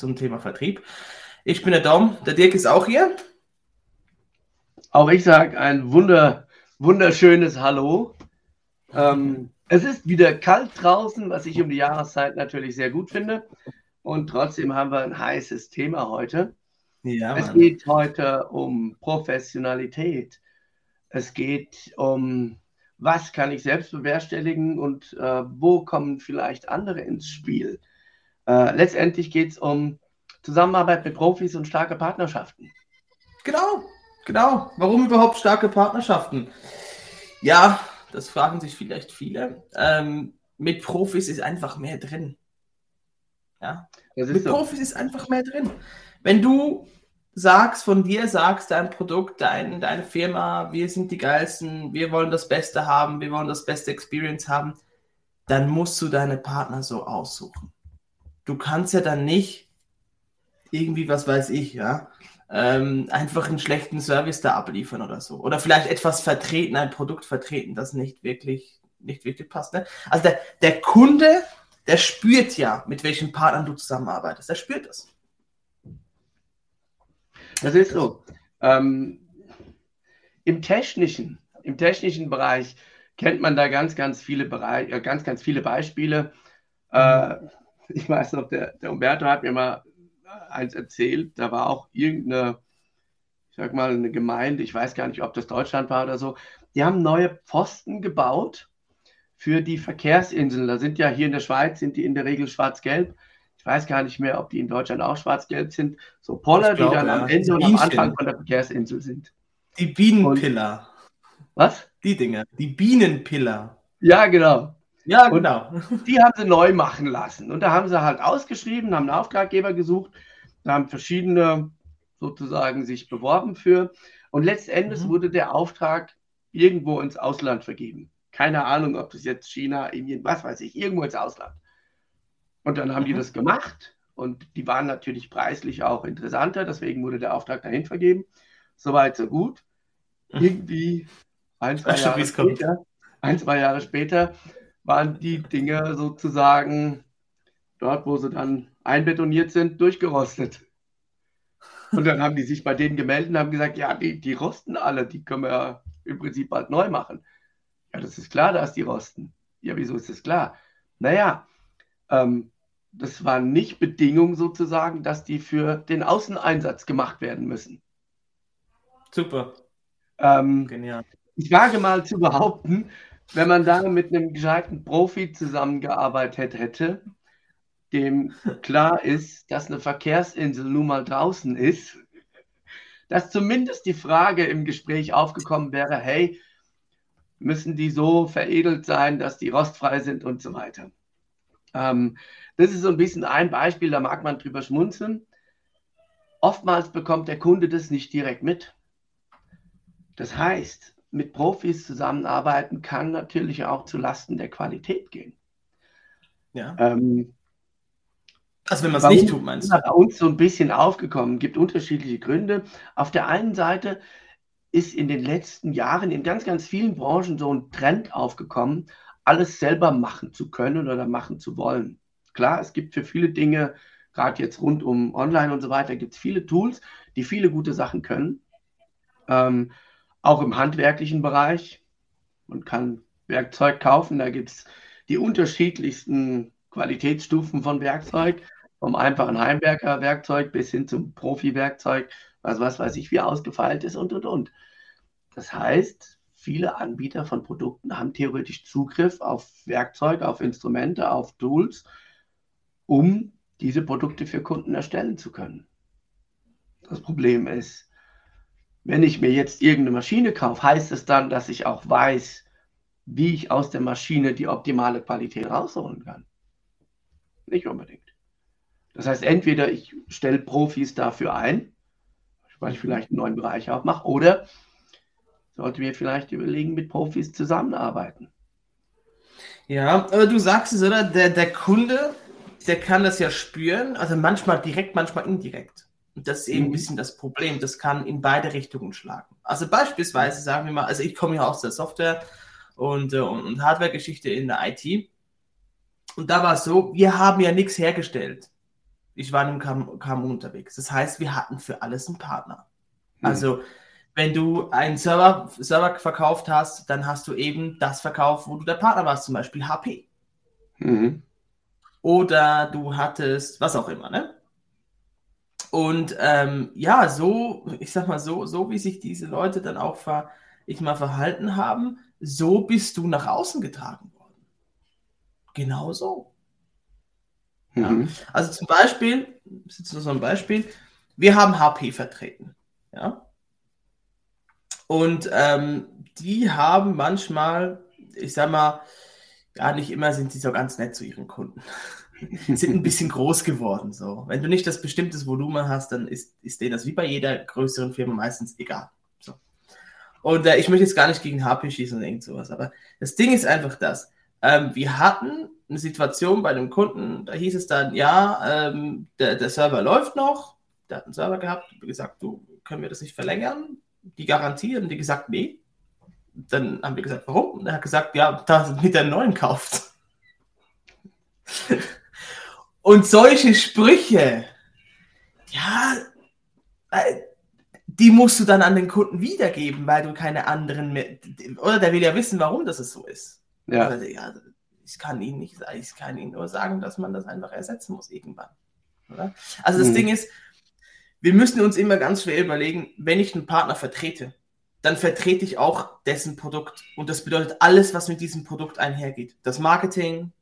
zum Thema Vertrieb. Ich bin der Dom, der Dirk ist auch hier. Auch ich sage ein wunder, wunderschönes Hallo. Ähm, es ist wieder kalt draußen, was ich um die Jahreszeit natürlich sehr gut finde. Und trotzdem haben wir ein heißes Thema heute. Ja, es geht heute um Professionalität. Es geht um, was kann ich selbst bewerkstelligen und äh, wo kommen vielleicht andere ins Spiel. Äh, letztendlich geht es um Zusammenarbeit mit Profis und starke Partnerschaften. Genau, genau. Warum überhaupt starke Partnerschaften? Ja, das fragen sich vielleicht viele. Ähm, mit Profis ist einfach mehr drin. Ja, mit so. Profis ist einfach mehr drin. Wenn du sagst, von dir sagst, dein Produkt, dein, deine Firma, wir sind die geilsten, wir wollen das Beste haben, wir wollen das beste Experience haben, dann musst du deine Partner so aussuchen du kannst ja dann nicht irgendwie, was weiß ich, ja, ähm, einfach einen schlechten Service da abliefern oder so. Oder vielleicht etwas vertreten, ein Produkt vertreten, das nicht wirklich, nicht wirklich passt. Ne? Also der, der Kunde, der spürt ja, mit welchen Partnern du zusammenarbeitest. Der spürt das. Das ist so. Ähm, Im technischen, im technischen Bereich kennt man da ganz, ganz viele Bereich, äh, ganz, ganz viele Beispiele. Äh, ich weiß noch, der, der Umberto hat mir mal eins erzählt, da war auch irgendeine, ich sag mal, eine Gemeinde, ich weiß gar nicht, ob das Deutschland war oder so, die haben neue Pfosten gebaut für die Verkehrsinseln. Da sind ja hier in der Schweiz, sind die in der Regel schwarz-gelb. Ich weiß gar nicht mehr, ob die in Deutschland auch schwarz-gelb sind. So Poller, die dann ja. am Ende und am Anfang von der Verkehrsinsel sind. Die Bienenpiller. Und, was? Die Dinger, die Bienenpiller. Ja, genau. Ja, genau. die haben sie neu machen lassen. Und da haben sie halt ausgeschrieben, haben einen Auftraggeber gesucht, da haben verschiedene sozusagen sich beworben für. Und letztendlich mhm. wurde der Auftrag irgendwo ins Ausland vergeben. Keine Ahnung, ob das jetzt China, Indien, was weiß ich, irgendwo ins Ausland. Und dann haben mhm. die das gemacht und die waren natürlich preislich auch interessanter, deswegen wurde der Auftrag dahin vergeben. Soweit, so gut. Mhm. Irgendwie ein, zwei, Jahre später, ein, zwei Jahre später waren die Dinge sozusagen dort, wo sie dann einbetoniert sind, durchgerostet. Und dann haben die sich bei denen gemeldet und haben gesagt, ja, die, die rosten alle, die können wir ja im Prinzip bald neu machen. Ja, das ist klar, dass die rosten. Ja, wieso ist das klar? Naja, ähm, das war nicht Bedingung sozusagen, dass die für den Außeneinsatz gemacht werden müssen. Super. Ähm, Genial. Ich wage mal zu behaupten, wenn man da mit einem gescheiten Profi zusammengearbeitet hätte, dem klar ist, dass eine Verkehrsinsel nun mal draußen ist, dass zumindest die Frage im Gespräch aufgekommen wäre, hey, müssen die so veredelt sein, dass die rostfrei sind und so weiter. Ähm, das ist so ein bisschen ein Beispiel, da mag man drüber schmunzeln. Oftmals bekommt der Kunde das nicht direkt mit. Das heißt, mit Profis zusammenarbeiten kann natürlich auch zu Lasten der Qualität gehen. Ja. Ähm, also wenn man es nicht tut, meinst du? Bei uns so ein bisschen aufgekommen, gibt unterschiedliche Gründe. Auf der einen Seite ist in den letzten Jahren in ganz, ganz vielen Branchen so ein Trend aufgekommen, alles selber machen zu können oder machen zu wollen. Klar, es gibt für viele Dinge, gerade jetzt rund um Online und so weiter, gibt es viele Tools, die viele gute Sachen können. Ähm, auch im handwerklichen Bereich. Man kann Werkzeug kaufen, da gibt es die unterschiedlichsten Qualitätsstufen von Werkzeug, vom einfachen Heimwerker-Werkzeug bis hin zum Profi-Werkzeug, was, was weiß ich, wie ausgefeilt ist und und und. Das heißt, viele Anbieter von Produkten haben theoretisch Zugriff auf Werkzeug, auf Instrumente, auf Tools, um diese Produkte für Kunden erstellen zu können. Das Problem ist, wenn ich mir jetzt irgendeine Maschine kaufe, heißt es dann, dass ich auch weiß, wie ich aus der Maschine die optimale Qualität rausholen kann? Nicht unbedingt. Das heißt, entweder ich stelle Profis dafür ein, weil ich vielleicht einen neuen Bereich aufmache, oder sollte mir vielleicht überlegen, mit Profis zusammenarbeiten. Ja, aber du sagst es, oder? Der, der Kunde, der kann das ja spüren, also manchmal direkt, manchmal indirekt. Und das ist eben ein mhm. bisschen das Problem. Das kann in beide Richtungen schlagen. Also beispielsweise sagen wir mal, also ich komme ja aus der Software und, äh, und Hardware-Geschichte in der IT. Und da war es so, wir haben ja nichts hergestellt. Ich war im KMU unterwegs. Das heißt, wir hatten für alles einen Partner. Mhm. Also wenn du einen Server, Server verkauft hast, dann hast du eben das verkauft, wo du der Partner warst, zum Beispiel HP. Mhm. Oder du hattest was auch immer, ne? Und ähm, ja, so, ich sag mal so, so wie sich diese Leute dann auch ver, ich mal verhalten haben, so bist du nach außen getragen worden. Genau so. Mhm. Ja. Also zum Beispiel, das ist nur so ein Beispiel, wir haben HP vertreten. Ja. Und ähm, die haben manchmal, ich sag mal, ja, nicht immer sind sie so ganz nett zu ihren Kunden. sind ein bisschen groß geworden. So. Wenn du nicht das bestimmtes Volumen hast, dann ist, ist denen das wie bei jeder größeren Firma meistens egal. So. Und äh, ich möchte jetzt gar nicht gegen HP schießen und irgend sowas, aber das Ding ist einfach das. Ähm, wir hatten eine Situation bei einem Kunden, da hieß es dann, ja, ähm, der, der Server läuft noch, der hat einen Server gehabt, gesagt, du, können wir das nicht verlängern? Die Garantie, haben die gesagt, nee. Dann haben wir gesagt, warum? Und er hat gesagt, ja, da mit der neuen kauft. Und solche Sprüche, ja, äh, die musst du dann an den Kunden wiedergeben, weil du keine anderen mehr, oder der will ja wissen, warum das so ist. Ja. Also, ja ich kann ihn nicht, ich kann ihn nur sagen, dass man das einfach ersetzen muss irgendwann. Oder? Also das mhm. Ding ist, wir müssen uns immer ganz schwer überlegen, wenn ich einen Partner vertrete, dann vertrete ich auch dessen Produkt. Und das bedeutet alles, was mit diesem Produkt einhergeht. Das Marketing,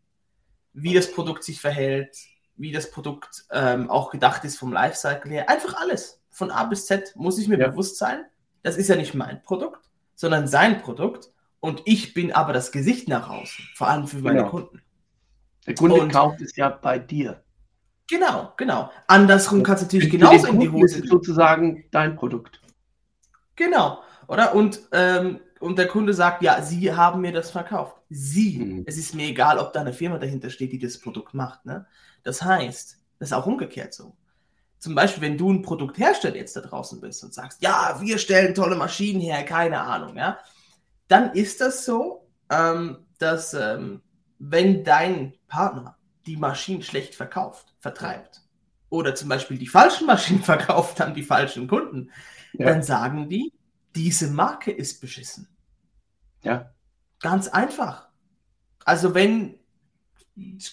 wie das Produkt sich verhält, wie das Produkt ähm, auch gedacht ist vom Lifecycle her. Einfach alles. Von A bis Z muss ich mir ja. bewusst sein. Das ist ja nicht mein Produkt, sondern sein Produkt. Und ich bin aber das Gesicht nach außen, vor allem für meine genau. Kunden. Der Kunde und, kauft es ja bei dir. Genau, genau. Andersrum kannst du natürlich genauso in die Hose. Ist sozusagen dein Produkt. Genau, oder? Und ähm, und der Kunde sagt, ja, Sie haben mir das verkauft. Sie. Mhm. Es ist mir egal, ob da eine Firma dahinter steht, die das Produkt macht. Ne? Das heißt, das ist auch umgekehrt so. Zum Beispiel, wenn du ein Produkthersteller jetzt da draußen bist und sagst, ja, wir stellen tolle Maschinen her, keine Ahnung, ja, dann ist das so, ähm, dass ähm, wenn dein Partner die Maschinen schlecht verkauft, vertreibt, oder zum Beispiel die falschen Maschinen verkauft an die falschen Kunden, ja. dann sagen die, diese Marke ist beschissen. Ja. Ganz einfach. Also wenn,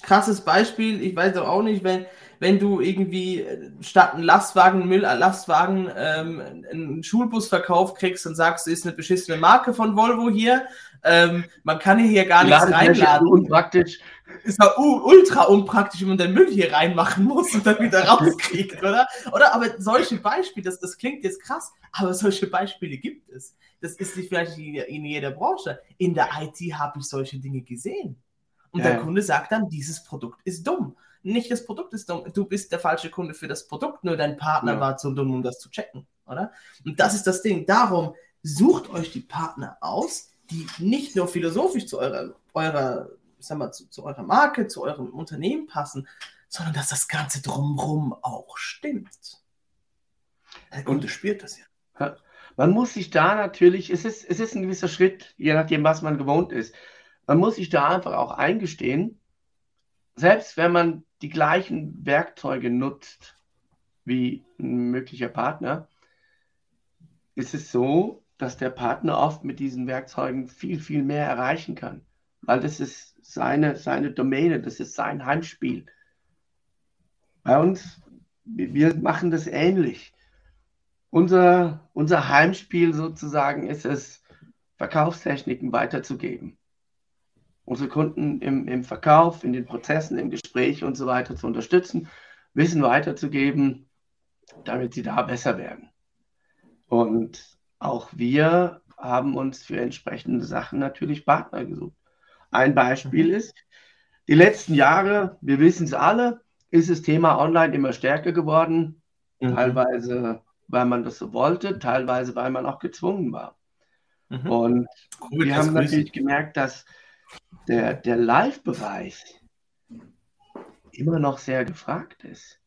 krasses Beispiel, ich weiß doch auch nicht, wenn, wenn du irgendwie äh, statt einen Lastwagen, Müll, äh, Lastwagen, ähm, einen Schulbus verkauft kriegst und sagst, ist eine beschissene Marke von Volvo hier, ähm, man kann hier gar nichts reinladen. Unpraktisch. Ist doch ultra unpraktisch, wenn man den Müll hier reinmachen muss und dann wieder rauskriegt, oder? Oder aber solche Beispiele, das, das klingt jetzt krass, aber solche Beispiele gibt es. Das ist nicht vielleicht in jeder Branche. In der IT habe ich solche Dinge gesehen. Und ja. der Kunde sagt dann, dieses Produkt ist dumm. Nicht das Produkt ist dumm, du bist der falsche Kunde für das Produkt, nur dein Partner ja. war zu dumm, um das zu checken, oder? Und das ist das Ding. Darum sucht euch die Partner aus, die nicht nur philosophisch zu eurer, eurer sag mal, zu, zu eurer Marke, zu eurem Unternehmen passen, sondern dass das Ganze drumherum auch stimmt. Der Kunde spürt das ja. Man muss sich da natürlich, es ist, es ist ein gewisser Schritt, je nachdem, was man gewohnt ist. Man muss sich da einfach auch eingestehen, selbst wenn man die gleichen Werkzeuge nutzt wie ein möglicher Partner, ist es so, dass der Partner oft mit diesen Werkzeugen viel, viel mehr erreichen kann. Weil das ist seine, seine Domäne, das ist sein Heimspiel. Bei uns, wir machen das ähnlich. Unser, unser Heimspiel sozusagen ist es, Verkaufstechniken weiterzugeben. Unsere Kunden im, im Verkauf, in den Prozessen, im Gespräch und so weiter zu unterstützen, Wissen weiterzugeben, damit sie da besser werden. Und auch wir haben uns für entsprechende Sachen natürlich Partner gesucht. Ein Beispiel ist, die letzten Jahre, wir wissen es alle, ist das Thema online immer stärker geworden. Mhm. Teilweise, weil man das so wollte, teilweise, weil man auch gezwungen war. Mhm. Und cool, wir haben natürlich gemerkt, dass der, der Live-Bereich immer noch sehr gefragt ist.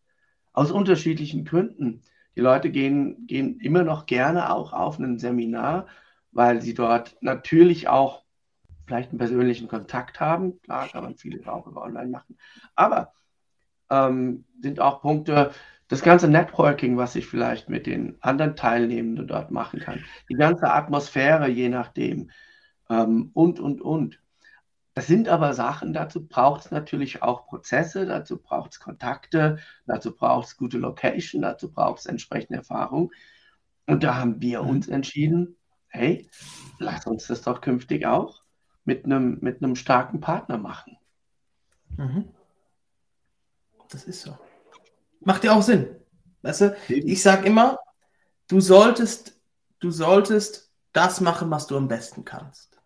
Aus unterschiedlichen Gründen. Die Leute gehen, gehen immer noch gerne auch auf ein Seminar, weil sie dort natürlich auch vielleicht einen persönlichen Kontakt haben. Klar, kann man vieles auch über online machen. Aber ähm, sind auch Punkte, das ganze Networking, was ich vielleicht mit den anderen Teilnehmenden dort machen kann, die ganze Atmosphäre, je nachdem, ähm, und, und, und. Das sind aber Sachen, dazu braucht es natürlich auch Prozesse, dazu braucht es Kontakte, dazu braucht es gute Location, dazu braucht es entsprechende Erfahrung. Und da haben wir mhm. uns entschieden, hey, lass uns das doch künftig auch mit einem, mit einem starken Partner machen. Mhm. Das ist so. Macht ja auch Sinn. Weißt du, ich sage immer, du solltest, du solltest das machen, was du am besten kannst.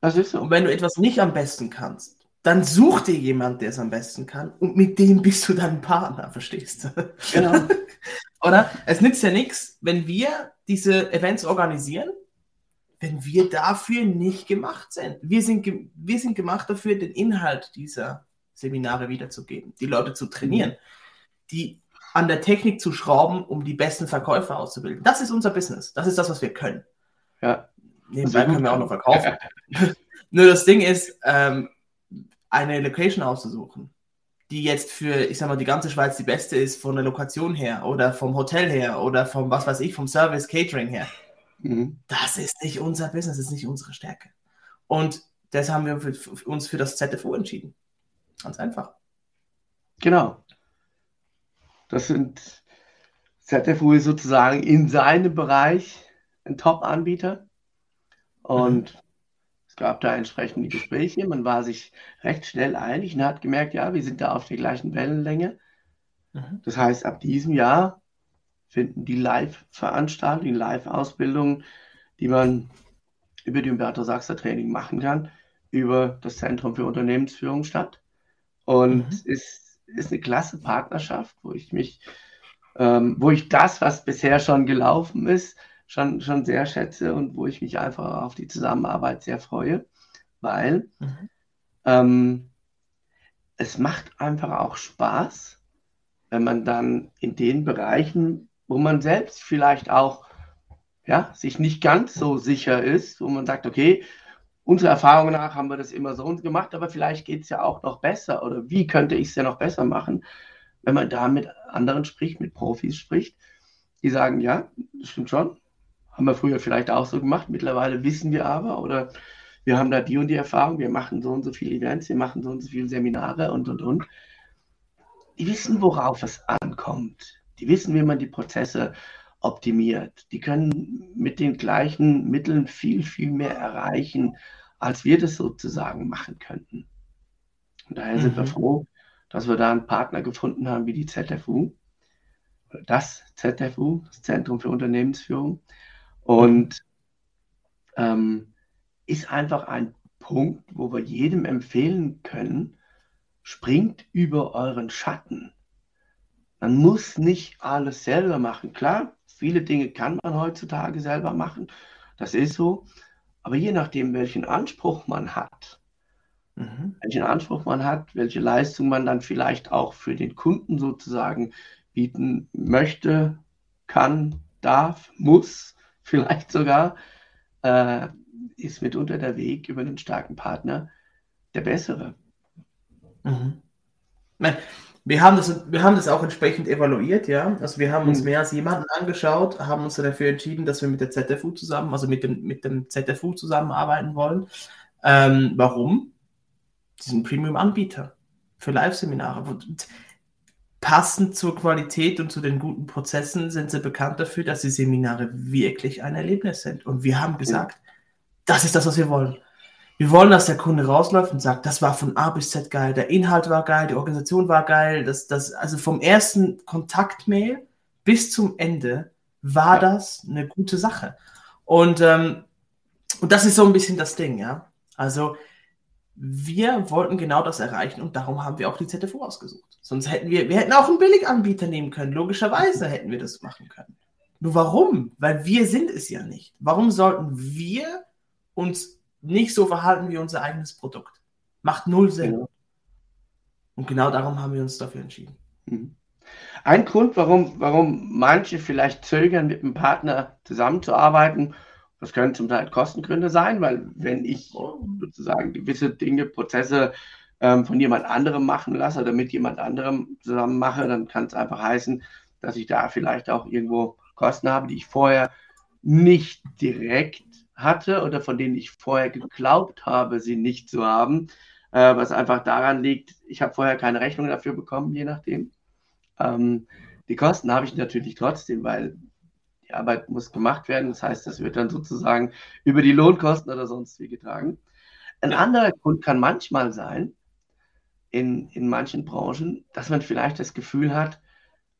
Das ist so. Und wenn du etwas nicht am besten kannst, dann such dir jemand, der es am besten kann und mit dem bist du dann Partner, verstehst du? Genau. Oder? Es nützt ja nichts, wenn wir diese Events organisieren, wenn wir dafür nicht gemacht sind. Wir sind, wir sind gemacht dafür, den Inhalt dieser Seminare wiederzugeben, die Leute zu trainieren, die an der Technik zu schrauben, um die besten Verkäufer auszubilden. Das ist unser Business. Das ist das, was wir können. Ja. Nebenbei können wir auch noch verkaufen. Nur das Ding ist, ähm, eine Location auszusuchen, die jetzt für, ich sag mal, die ganze Schweiz die beste ist, von der Lokation her oder vom Hotel her oder vom, was weiß ich, vom Service Catering her. Mhm. Das ist nicht unser Business, das ist nicht unsere Stärke. Und deshalb haben wir für, uns für das ZFU entschieden. Ganz einfach. Genau. Das sind ZFU ist sozusagen in seinem Bereich ein Top-Anbieter. Und mhm. es gab da entsprechende Gespräche. Man war sich recht schnell einig und hat gemerkt, ja, wir sind da auf der gleichen Wellenlänge. Mhm. Das heißt, ab diesem Jahr finden die Live-Veranstaltungen, Live-Ausbildungen, die man über die Umberto Sachser Training machen kann, über das Zentrum für Unternehmensführung statt. Und mhm. es ist, ist eine klasse Partnerschaft, wo ich mich, ähm, wo ich das, was bisher schon gelaufen ist, schon, schon sehr schätze und wo ich mich einfach auf die Zusammenarbeit sehr freue, weil mhm. ähm, es macht einfach auch Spaß, wenn man dann in den Bereichen, wo man selbst vielleicht auch ja, sich nicht ganz so sicher ist, wo man sagt, okay, unserer Erfahrung nach haben wir das immer so gemacht, aber vielleicht geht es ja auch noch besser oder wie könnte ich es ja noch besser machen, wenn man da mit anderen spricht, mit Profis spricht, die sagen, ja, das stimmt schon, haben wir früher vielleicht auch so gemacht, mittlerweile wissen wir aber oder wir haben da die und die Erfahrung, wir machen so und so viele Events, wir machen so und so viele Seminare und und und. Die wissen, worauf es ankommt. Die wissen, wie man die Prozesse optimiert. Die können mit den gleichen Mitteln viel, viel mehr erreichen, als wir das sozusagen machen könnten. Und daher mhm. sind wir mhm. froh, dass wir da einen Partner gefunden haben wie die ZFU, das ZFU, das Zentrum für Unternehmensführung. Und ähm, ist einfach ein Punkt, wo wir jedem empfehlen können, springt über euren Schatten. Man muss nicht alles selber machen. Klar, viele Dinge kann man heutzutage selber machen. Das ist so. Aber je nachdem, welchen Anspruch man hat, mhm. welchen Anspruch man hat, welche Leistung man dann vielleicht auch für den Kunden sozusagen bieten möchte, kann, darf, muss, vielleicht sogar, äh, ist mitunter der Weg über einen starken Partner der bessere. Mhm. Wir haben, das, wir haben das auch entsprechend evaluiert, ja. Also wir haben uns mhm. mehr als jemanden angeschaut, haben uns dafür entschieden, dass wir mit der ZFU zusammen, also mit dem, mit dem ZFU zusammenarbeiten wollen. Ähm, warum? Die sind Premium-Anbieter für Live-Seminare. Passend zur Qualität und zu den guten Prozessen sind sie bekannt dafür, dass die Seminare wirklich ein Erlebnis sind. Und wir haben gesagt, das ist das, was wir wollen. Wir wollen, dass der Kunde rausläuft und sagt, das war von A bis Z geil, der Inhalt war geil, die Organisation war geil, das, das, also vom ersten Kontaktmail bis zum Ende war das eine gute Sache. Und, ähm, und das ist so ein bisschen das Ding, ja. Also wir wollten genau das erreichen und darum haben wir auch die ZFO ausgesucht. Sonst hätten wir, wir hätten auch einen Billiganbieter nehmen können. Logischerweise hätten wir das machen können. Nur warum? Weil wir sind es ja nicht. Warum sollten wir uns nicht so verhalten wie unser eigenes Produkt? Macht null Sinn. Ja. Und genau darum haben wir uns dafür entschieden. Mhm. Ein Grund, warum, warum manche vielleicht zögern, mit einem Partner zusammenzuarbeiten, das können zum Teil Kostengründe sein, weil wenn ich sozusagen gewisse Dinge, Prozesse ähm, von jemand anderem machen lasse oder mit jemand anderem zusammen mache, dann kann es einfach heißen, dass ich da vielleicht auch irgendwo Kosten habe, die ich vorher nicht direkt hatte oder von denen ich vorher geglaubt habe, sie nicht zu haben, äh, was einfach daran liegt, ich habe vorher keine Rechnung dafür bekommen, je nachdem. Ähm, die Kosten habe ich natürlich trotzdem, weil die Arbeit muss gemacht werden. Das heißt, das wird dann sozusagen über die Lohnkosten oder sonst wie getragen. Ein anderer Grund kann manchmal sein, in, in manchen Branchen, dass man vielleicht das Gefühl hat,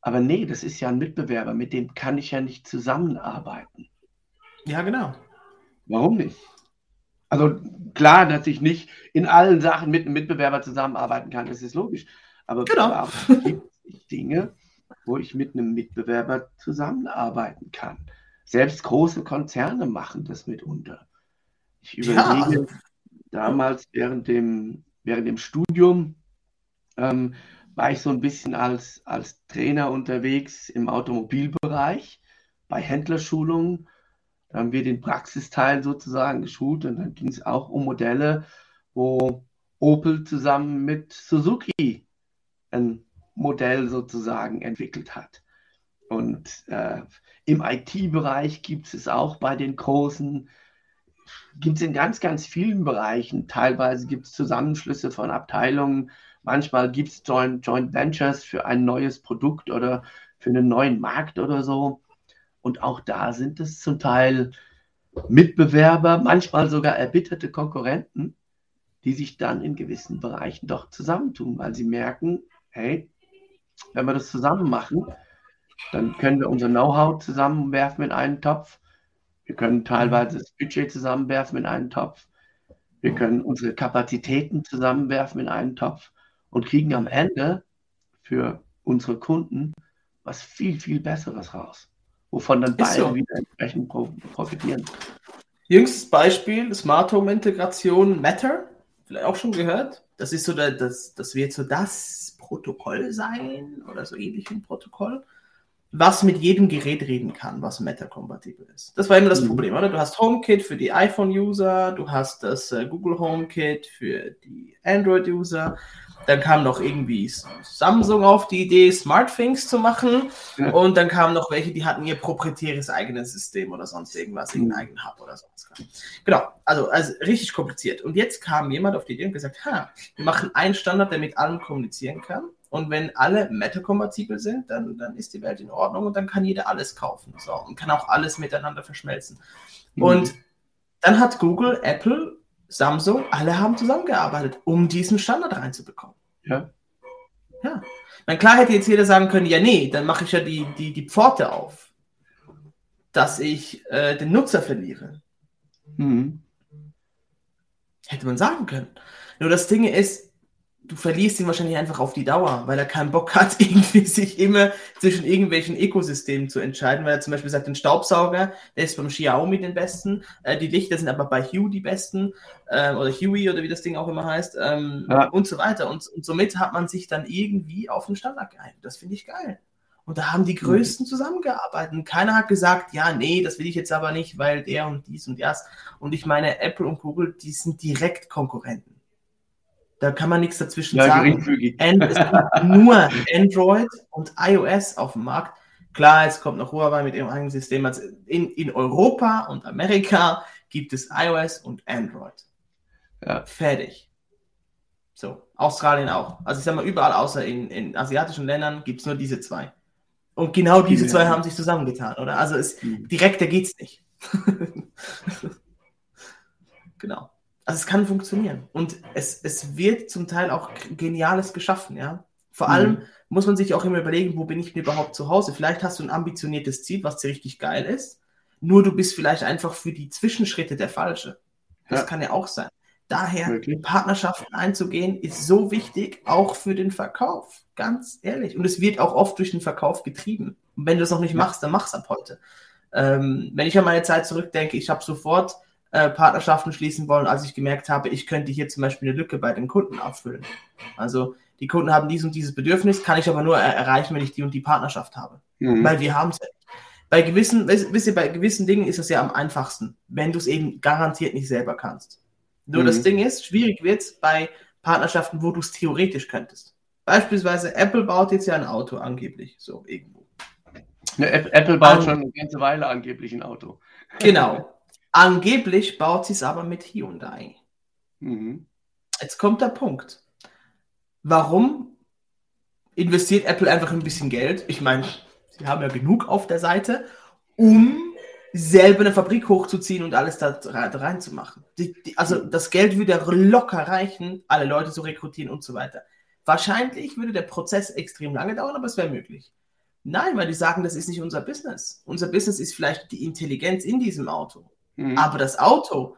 aber nee, das ist ja ein Mitbewerber, mit dem kann ich ja nicht zusammenarbeiten. Ja, genau. Warum nicht? Also klar, dass ich nicht in allen Sachen mit einem Mitbewerber zusammenarbeiten kann, das ist logisch. Aber genau. gibt es Dinge, wo ich mit einem Mitbewerber zusammenarbeiten kann. Selbst große Konzerne machen das mitunter. Ich überlege ja. Damals während dem, während dem Studium, ähm, war ich so ein bisschen als, als Trainer unterwegs im Automobilbereich bei Händlerschulungen. Da haben wir den Praxisteil sozusagen geschult und dann ging es auch um Modelle, wo Opel zusammen mit Suzuki ein Modell sozusagen entwickelt hat. Und äh, im IT-Bereich gibt es auch bei den großen, gibt es in ganz, ganz vielen Bereichen. Teilweise gibt es Zusammenschlüsse von Abteilungen. Manchmal gibt es Joint, Joint Ventures für ein neues Produkt oder für einen neuen Markt oder so. Und auch da sind es zum Teil Mitbewerber, manchmal sogar erbitterte Konkurrenten, die sich dann in gewissen Bereichen doch zusammentun, weil sie merken, hey, wenn wir das zusammen machen, dann können wir unser Know-how zusammenwerfen in einen Topf. Wir können teilweise das Budget zusammenwerfen in einen Topf. Wir können unsere Kapazitäten zusammenwerfen in einen Topf und kriegen am Ende für unsere Kunden was viel, viel Besseres raus, wovon dann beide so. wieder entsprechend profitieren. Jüngstes Beispiel, Smart Home Integration Matter, vielleicht auch schon gehört. Das ist so, das, das wird so das Protokoll sein oder so ähnlich ein Protokoll, was mit jedem Gerät reden kann, was Meta-kompatibel ist. Das war immer das mhm. Problem, oder? Du hast HomeKit für die iPhone-User, du hast das äh, Google HomeKit für die Android-User dann kam noch irgendwie Samsung auf die Idee, SmartThings zu machen. Ja. Und dann kamen noch welche, die hatten ihr proprietäres eigenes System oder sonst irgendwas, irgendeinen mhm. eigenen Hub oder sonst was. Genau, also, also richtig kompliziert. Und jetzt kam jemand auf die Idee und gesagt, ha, wir machen einen Standard, der mit allem kommunizieren kann. Und wenn alle Meta-kompatibel sind, dann, dann ist die Welt in Ordnung und dann kann jeder alles kaufen. So, und kann auch alles miteinander verschmelzen. Mhm. Und dann hat Google, Apple Samsung, alle haben zusammengearbeitet, um diesen Standard reinzubekommen. Ja. Ja. Dann klar hätte jetzt jeder sagen können, ja, nee, dann mache ich ja die, die, die Pforte auf, dass ich äh, den Nutzer verliere. Mhm. Hätte man sagen können. Nur das Ding ist, du verlierst ihn wahrscheinlich einfach auf die Dauer, weil er keinen Bock hat, irgendwie sich immer zwischen irgendwelchen Ökosystemen zu entscheiden, weil er zum Beispiel sagt, den Staubsauger, der ist beim Xiaomi den besten, äh, die Lichter sind aber bei Hue die besten, äh, oder Huey oder wie das Ding auch immer heißt, ähm, ja. und so weiter. Und, und, somit hat man sich dann irgendwie auf den Standard geeinigt. Das finde ich geil. Und da haben die Größten mhm. zusammengearbeitet. keiner hat gesagt, ja, nee, das will ich jetzt aber nicht, weil der und dies und das. Und ich meine, Apple und Google, die sind direkt Konkurrenten. Da kann man nichts dazwischen ja, sagen. And, es gibt nur Android und iOS auf dem Markt. Klar, jetzt kommt noch Huawei mit ihrem eigenen System. Also in, in Europa und Amerika gibt es iOS und Android. Ja. Fertig. So, Australien auch. Also ich sag mal, überall außer in, in asiatischen Ländern gibt es nur diese zwei. Und genau diese ja. zwei haben sich zusammengetan, oder? Also es, mhm. direkter geht's nicht. genau. Also es kann funktionieren. Und es, es wird zum Teil auch Geniales geschaffen, ja. Vor mhm. allem muss man sich auch immer überlegen, wo bin ich denn überhaupt zu Hause? Vielleicht hast du ein ambitioniertes Ziel, was dir richtig geil ist. Nur du bist vielleicht einfach für die Zwischenschritte der Falsche. Das ja. kann ja auch sein. Daher Wirklich? Partnerschaften einzugehen ist so wichtig, auch für den Verkauf. Ganz ehrlich. Und es wird auch oft durch den Verkauf getrieben. Und wenn du es noch nicht machst, dann mach's ab heute. Ähm, wenn ich an meine Zeit zurückdenke, ich habe sofort äh, Partnerschaften schließen wollen, als ich gemerkt habe, ich könnte hier zum Beispiel eine Lücke bei den Kunden auffüllen. Also die Kunden haben dies und dieses Bedürfnis, kann ich aber nur er erreichen, wenn ich die und die Partnerschaft habe. Mhm. Weil wir haben es ja bei gewissen, wisst ihr, bei gewissen Dingen ist es ja am einfachsten, wenn du es eben garantiert nicht selber kannst. Nur mhm. das Ding ist, schwierig wird es bei Partnerschaften, wo du es theoretisch könntest. Beispielsweise Apple baut jetzt ja ein Auto angeblich, so irgendwo. Apple baut um, schon eine ganze Weile angeblich ein Auto. Genau. Angeblich baut sie es aber mit Hyundai. Mhm. Jetzt kommt der Punkt. Warum investiert Apple einfach ein bisschen Geld? Ich meine, sie haben ja genug auf der Seite, um selber eine Fabrik hochzuziehen und alles da reinzumachen. Also das Geld würde locker reichen, alle Leute zu rekrutieren und so weiter. Wahrscheinlich würde der Prozess extrem lange dauern, aber es wäre möglich. Nein, weil die sagen, das ist nicht unser Business. Unser Business ist vielleicht die Intelligenz in diesem Auto. Mhm. Aber das Auto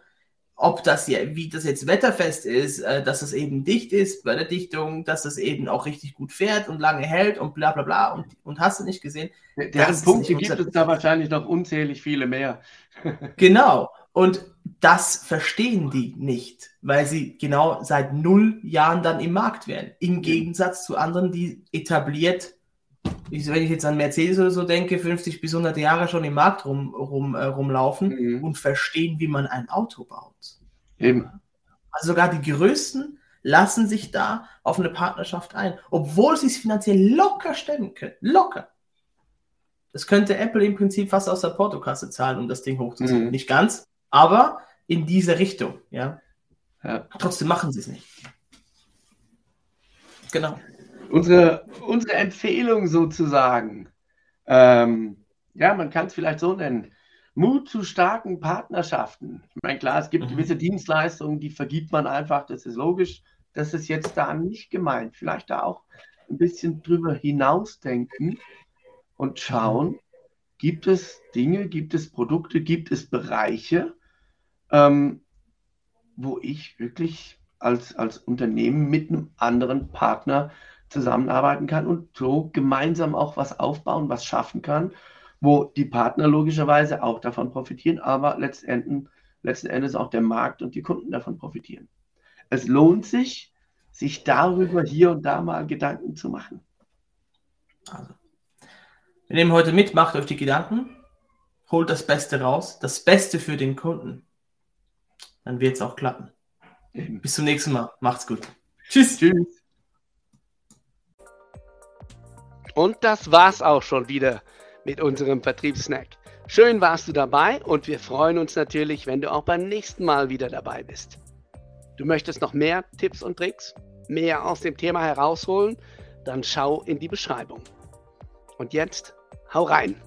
ob das ja, wie das jetzt wetterfest ist, äh, dass es eben dicht ist bei der Dichtung, dass es eben auch richtig gut fährt und lange hält und bla bla bla und, und hast du nicht gesehen. Deren Punkte gibt es da wahrscheinlich noch unzählig viele mehr. genau. Und das verstehen die nicht, weil sie genau seit null Jahren dann im Markt wären. Im Gegensatz zu anderen, die etabliert, wenn ich jetzt an Mercedes oder so denke, 50 bis 100 Jahre schon im Markt rum, rum, äh, rumlaufen mhm. und verstehen, wie man ein Auto baut. Eben. Also sogar die Größten lassen sich da auf eine Partnerschaft ein, obwohl sie es finanziell locker stemmen können. Locker. Das könnte Apple im Prinzip fast aus der Portokasse zahlen, um das Ding hochzuziehen. Mhm. Nicht ganz, aber in diese Richtung, ja. ja. Trotzdem machen sie es nicht. Genau. Unsere, unsere Empfehlung sozusagen, ähm, ja, man kann es vielleicht so nennen, Mut zu starken Partnerschaften. Ich meine, klar, es gibt mhm. gewisse Dienstleistungen, die vergibt man einfach, das ist logisch. Das ist jetzt da nicht gemeint. Vielleicht da auch ein bisschen drüber hinausdenken und schauen, gibt es Dinge, gibt es Produkte, gibt es Bereiche, ähm, wo ich wirklich als, als Unternehmen mit einem anderen Partner zusammenarbeiten kann und so gemeinsam auch was aufbauen, was schaffen kann wo die Partner logischerweise auch davon profitieren, aber letztendlich, letzten Endes auch der Markt und die Kunden davon profitieren. Es lohnt sich, sich darüber hier und da mal Gedanken zu machen. Also, wir nehmen heute mit, macht euch die Gedanken, holt das Beste raus, das Beste für den Kunden. Dann wird es auch klappen. Eben. Bis zum nächsten Mal. Macht's gut. Tschüss. Tschüss. Und das war's auch schon wieder mit unserem Vertriebssnack. Schön warst du dabei und wir freuen uns natürlich, wenn du auch beim nächsten Mal wieder dabei bist. Du möchtest noch mehr Tipps und Tricks, mehr aus dem Thema herausholen? Dann schau in die Beschreibung. Und jetzt, hau rein!